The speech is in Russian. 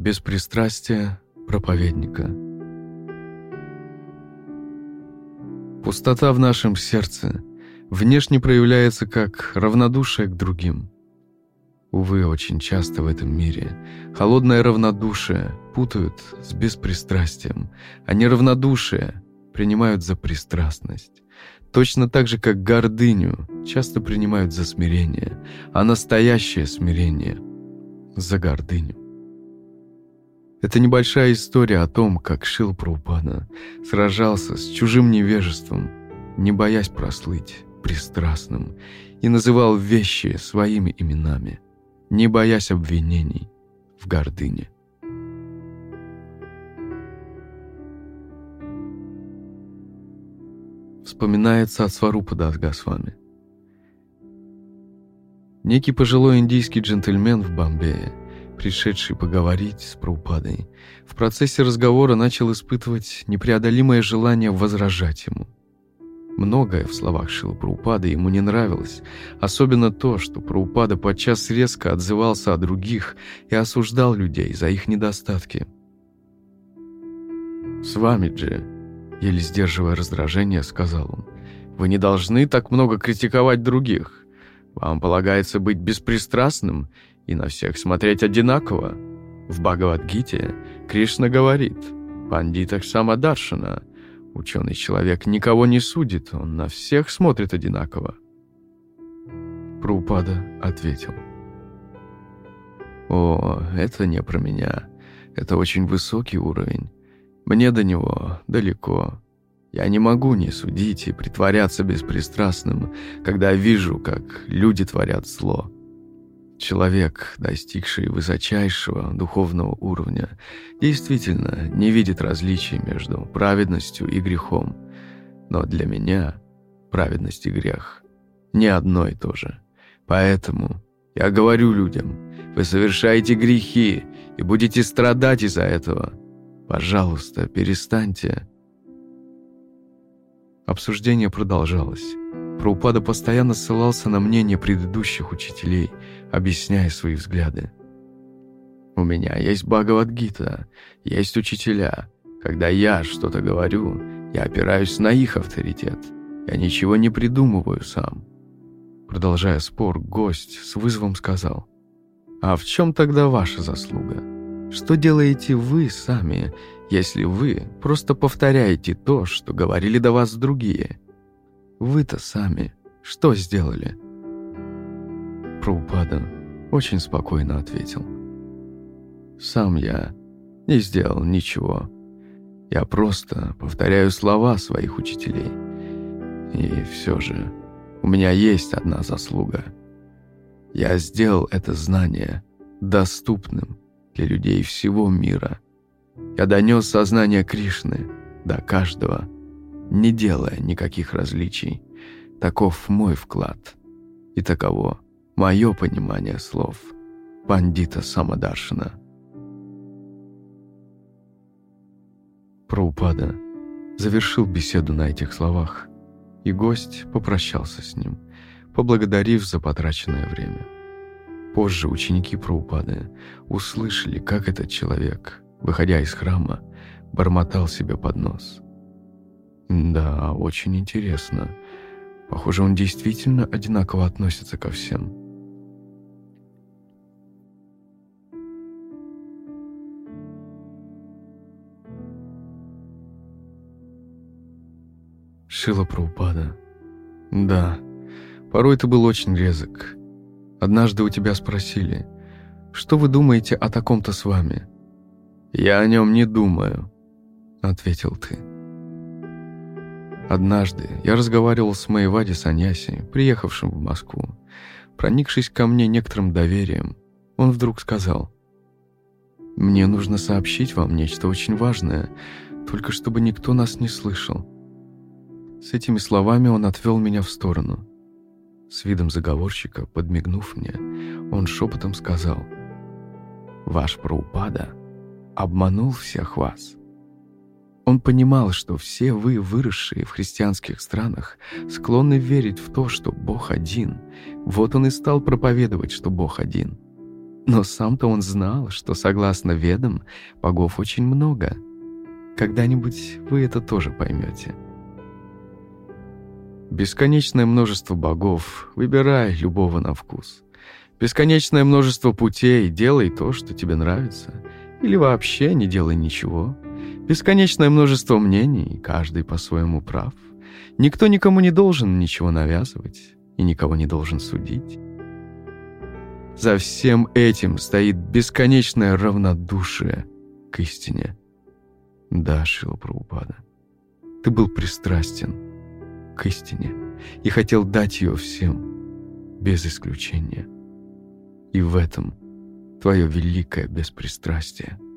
Беспристрастие проповедника. Пустота в нашем сердце внешне проявляется как равнодушие к другим. Увы, очень часто в этом мире холодное равнодушие путают с беспристрастием, а неравнодушие принимают за пристрастность. Точно так же, как гордыню часто принимают за смирение, а настоящее смирение — за гордыню. Это небольшая история о том, как Шил Прабхупада сражался с чужим невежеством, не боясь прослыть пристрастным, и называл вещи своими именами, не боясь обвинений в гордыне. Вспоминается от Сварупада Госвами. Некий пожилой индийский джентльмен в Бомбее – пришедший поговорить с Праупадой, в процессе разговора начал испытывать непреодолимое желание возражать ему. Многое в словах Шила Праупады ему не нравилось, особенно то, что Праупада подчас резко отзывался о других и осуждал людей за их недостатки. «С вами, Дже», — еле сдерживая раздражение, сказал он, «вы не должны так много критиковать других. Вам полагается быть беспристрастным и на всех смотреть одинаково. В Бхагавадгите Кришна говорит «Пандитах самадаршана» Ученый человек никого не судит, он на всех смотрит одинаково. Прупада ответил. «О, это не про меня. Это очень высокий уровень. Мне до него далеко. Я не могу не судить и притворяться беспристрастным, когда вижу, как люди творят зло. Человек, достигший высочайшего духовного уровня, действительно не видит различий между праведностью и грехом. Но для меня праведность и грех не одно и то же. Поэтому я говорю людям, вы совершаете грехи и будете страдать из-за этого. Пожалуйста, перестаньте. Обсуждение продолжалось. Праупада постоянно ссылался на мнение предыдущих учителей, объясняя свои взгляды. «У меня есть Бхагавадгита, есть учителя. Когда я что-то говорю, я опираюсь на их авторитет. Я ничего не придумываю сам». Продолжая спор, гость с вызовом сказал, «А в чем тогда ваша заслуга? Что делаете вы сами, если вы просто повторяете то, что говорили до вас другие?» Вы-то сами что сделали?» Праупада очень спокойно ответил. «Сам я не сделал ничего. Я просто повторяю слова своих учителей. И все же у меня есть одна заслуга. Я сделал это знание доступным для людей всего мира. Я донес сознание Кришны до каждого не делая никаких различий. Таков мой вклад. И таково мое понимание слов пандита Самадаршина. Праупада завершил беседу на этих словах, и гость попрощался с ним, поблагодарив за потраченное время. Позже ученики Праупады услышали, как этот человек, выходя из храма, бормотал себе под нос – да, очень интересно. Похоже, он действительно одинаково относится ко всем. Шила Праупада. Да, порой ты был очень резок. Однажды у тебя спросили, что вы думаете о таком-то с вами? Я о нем не думаю, ответил ты. Однажды я разговаривал с Майвади Саньяси, приехавшим в Москву. Проникшись ко мне некоторым доверием, он вдруг сказал, «Мне нужно сообщить вам нечто очень важное, только чтобы никто нас не слышал». С этими словами он отвел меня в сторону. С видом заговорщика, подмигнув мне, он шепотом сказал, «Ваш Праупада обманул всех вас». Он понимал, что все вы, выросшие в христианских странах, склонны верить в то, что Бог один. Вот он и стал проповедовать, что Бог один. Но сам-то он знал, что, согласно ведам, богов очень много. Когда-нибудь вы это тоже поймете. Бесконечное множество богов, выбирай любого на вкус. Бесконечное множество путей, делай то, что тебе нравится. Или вообще не делай ничего. Бесконечное множество мнений, каждый по-своему прав. Никто никому не должен ничего навязывать и никого не должен судить. За всем этим стоит бесконечное равнодушие к истине. Да, Шила ты был пристрастен к истине и хотел дать ее всем, без исключения. И в этом твое великое беспристрастие –